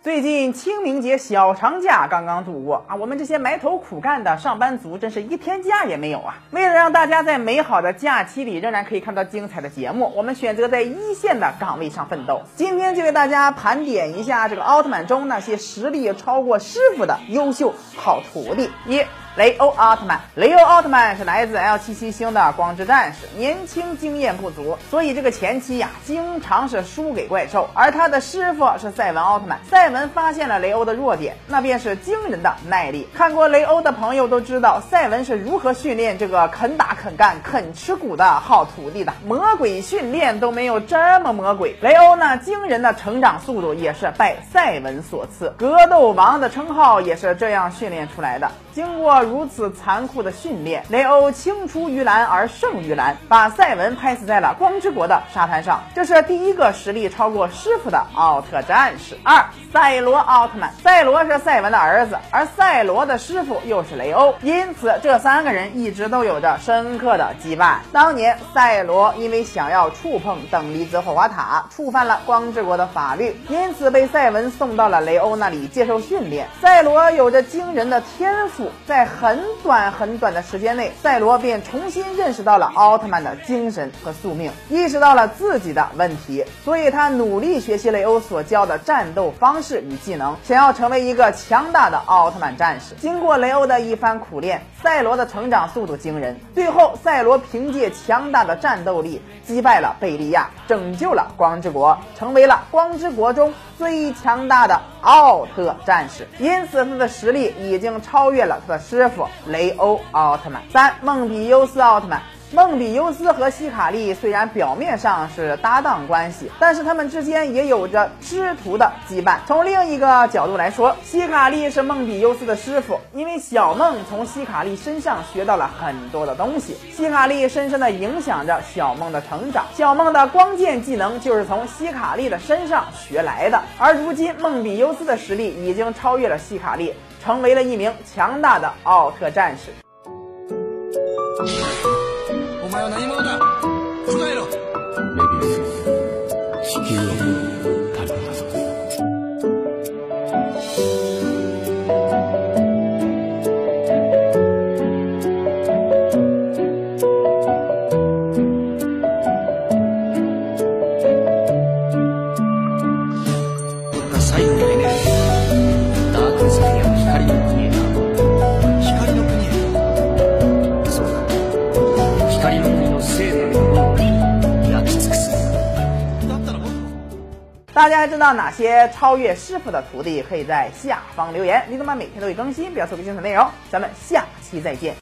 最近清明节小长假刚刚度过啊，我们这些埋头苦干的上班族真是一天假也没有啊！为了让大家在美好的假期里仍然可以看到精彩的节目，我们选择在一线的岗位上奋斗。今天就为大家盘点一下这个奥特曼中那些实力超过师傅的优秀好徒弟。一雷欧奥特曼，雷欧奥特曼是来自 L 七七星的光之战士，年轻经验不足，所以这个前期呀经常是输给怪兽。而他的师傅是赛文奥特曼，赛文发现了雷欧的弱点，那便是惊人的耐力。看过雷欧的朋友都知道赛文是如何训练这个肯打肯干、肯吃苦的好徒弟的，魔鬼训练都没有这么魔鬼。雷欧呢，惊人的成长速度也是拜赛文所赐，格斗王的称号也是这样训练出来的。经过如此残酷的训练，雷欧青出于蓝而胜于蓝，把赛文拍死在了光之国的沙滩上。这是第一个实力超过师傅的奥特战士。二，赛罗奥特曼，赛罗是赛文的儿子，而赛罗的师傅又是雷欧，因此这三个人一直都有着深刻的羁绊。当年赛罗因为想要触碰等离子火花塔，触犯了光之国的法律，因此被赛文送到了雷欧那里接受训练。赛罗有着惊人的天赋。在很短很短的时间内，赛罗便重新认识到了奥特曼的精神和宿命，意识到了自己的问题，所以他努力学习雷欧所教的战斗方式与技能，想要成为一个强大的奥特曼战士。经过雷欧的一番苦练，赛罗的成长速度惊人。最后，赛罗凭借强大的战斗力击败了贝利亚，拯救了光之国，成为了光之国中最强大的奥特战士。因此，他的实力已经超越了。他的师傅雷欧奥特曼，三梦比优斯奥特曼。梦比优斯和希卡利虽然表面上是搭档关系，但是他们之间也有着师徒的羁绊。从另一个角度来说，希卡利是梦比优斯的师傅，因为小梦从希卡利身上学到了很多的东西，希卡利深深的影响着小梦的成长。小梦的光剑技能就是从希卡利的身上学来的，而如今梦比优斯的实力已经超越了希卡利。成为了一名强大的奥特战士。お前は何者だ？答えろ。地球を旅立つ大家知道哪些超越师傅的徒弟？可以在下方留言。李总们每天都会更新，不要错过精彩内容。咱们下期再见。